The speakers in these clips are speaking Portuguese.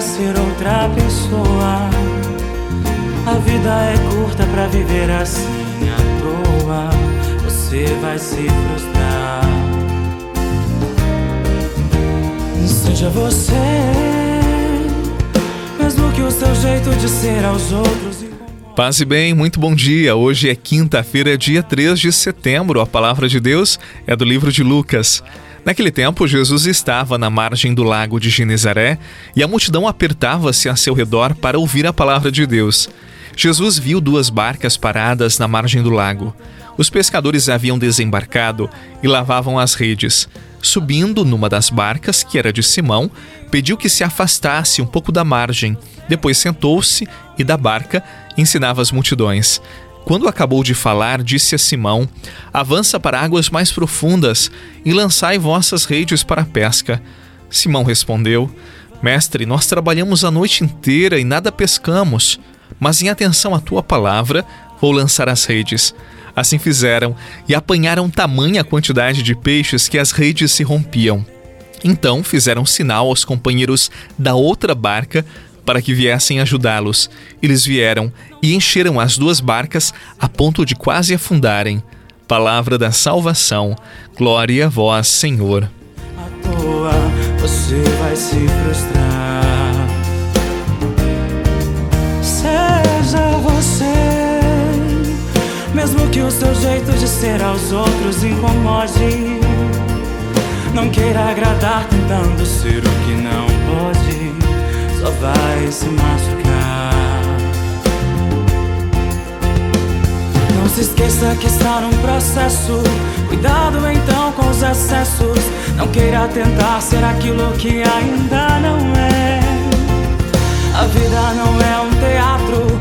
ser outra pessoa. A vida é curta pra viver assim à toa. Você vai se frustrar. Seja você, mesmo que o seu jeito de ser aos outros. Paz e bem, muito bom dia. Hoje é quinta-feira, dia 3 de setembro. A palavra de Deus é do livro de Lucas. Naquele tempo, Jesus estava na margem do lago de Genezaré e a multidão apertava-se a seu redor para ouvir a palavra de Deus. Jesus viu duas barcas paradas na margem do lago. Os pescadores haviam desembarcado e lavavam as redes. Subindo numa das barcas, que era de Simão, pediu que se afastasse um pouco da margem. Depois sentou-se e da barca ensinava as multidões. Quando acabou de falar, disse a Simão: Avança para águas mais profundas e lançai vossas redes para a pesca. Simão respondeu: Mestre, nós trabalhamos a noite inteira e nada pescamos, mas em atenção à tua palavra, vou lançar as redes. Assim fizeram e apanharam tamanha quantidade de peixes que as redes se rompiam. Então fizeram sinal aos companheiros da outra barca para que viessem ajudá-los. Eles vieram e encheram as duas barcas a ponto de quase afundarem. Palavra da salvação. Glória a vós, Senhor. À toa você vai se frustrar. Seja você, mesmo que o seu jeito de ser aos outros incomode. Não queira agradar tentando ser o que não só vai se machucar. Não se esqueça que está num processo. Cuidado então com os excessos. Não queira tentar ser aquilo que ainda não é. A vida não é um teatro,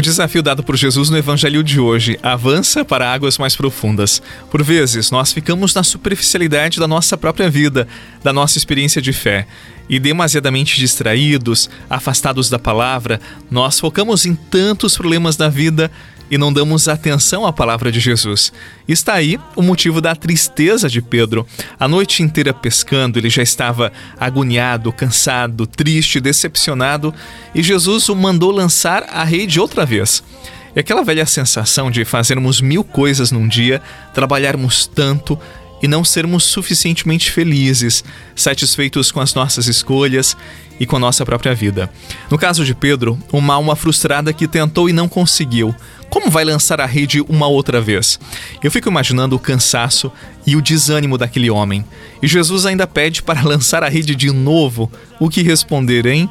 O desafio dado por Jesus no Evangelho de hoje avança para águas mais profundas. Por vezes, nós ficamos na superficialidade da nossa própria vida, da nossa experiência de fé. E demasiadamente distraídos, afastados da palavra, nós focamos em tantos problemas da vida e não damos atenção à palavra de Jesus. Está aí o motivo da tristeza de Pedro. A noite inteira pescando, ele já estava agoniado, cansado, triste, decepcionado, e Jesus o mandou lançar a rede outra vez. E aquela velha sensação de fazermos mil coisas num dia, trabalharmos tanto, e não sermos suficientemente felizes, satisfeitos com as nossas escolhas e com a nossa própria vida. No caso de Pedro, uma alma frustrada que tentou e não conseguiu. Como vai lançar a rede uma outra vez? Eu fico imaginando o cansaço e o desânimo daquele homem. E Jesus ainda pede para lançar a rede de novo. O que responder, hein?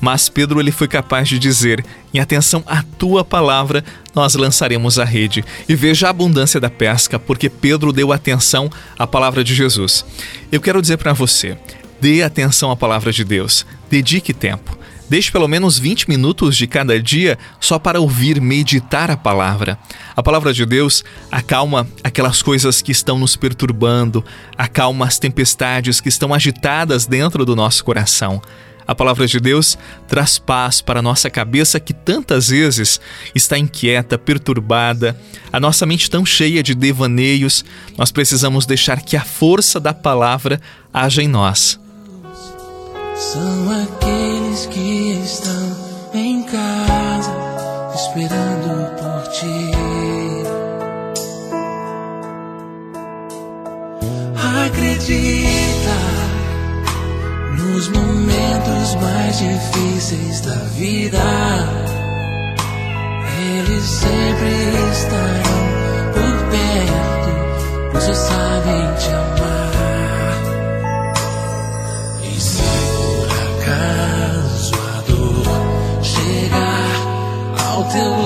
Mas Pedro ele foi capaz de dizer: em atenção à tua palavra, nós lançaremos a rede. E veja a abundância da pesca, porque Pedro deu atenção à palavra de Jesus. Eu quero dizer para você: dê atenção à palavra de Deus, dedique tempo. Deixe pelo menos 20 minutos de cada dia só para ouvir, meditar a palavra. A palavra de Deus acalma aquelas coisas que estão nos perturbando, acalma as tempestades que estão agitadas dentro do nosso coração. A palavra de Deus traz paz para a nossa cabeça que tantas vezes está inquieta, perturbada, a nossa mente tão cheia de devaneios. Nós precisamos deixar que a força da palavra haja em nós. São aqueles que estão em casa esperando por ti. Acredita nos momentos mais difíceis da vida, eles sempre estarão por perto, pois sabem te amar. till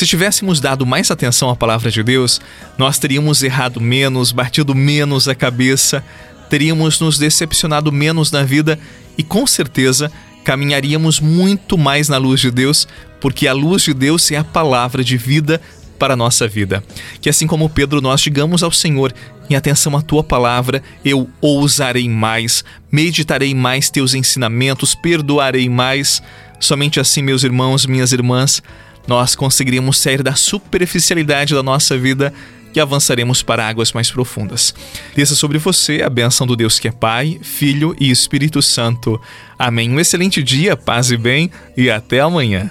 Se tivéssemos dado mais atenção à palavra de Deus, nós teríamos errado menos, batido menos a cabeça, teríamos nos decepcionado menos na vida e com certeza caminharíamos muito mais na luz de Deus, porque a luz de Deus é a palavra de vida para a nossa vida. Que assim como Pedro, nós digamos ao Senhor: em atenção à tua palavra, eu ousarei mais, meditarei mais teus ensinamentos, perdoarei mais. Somente assim, meus irmãos, minhas irmãs, nós conseguiremos sair da superficialidade da nossa vida e avançaremos para águas mais profundas. Desça sobre você a bênção do Deus que é Pai, Filho e Espírito Santo. Amém. Um excelente dia, paz e bem e até amanhã.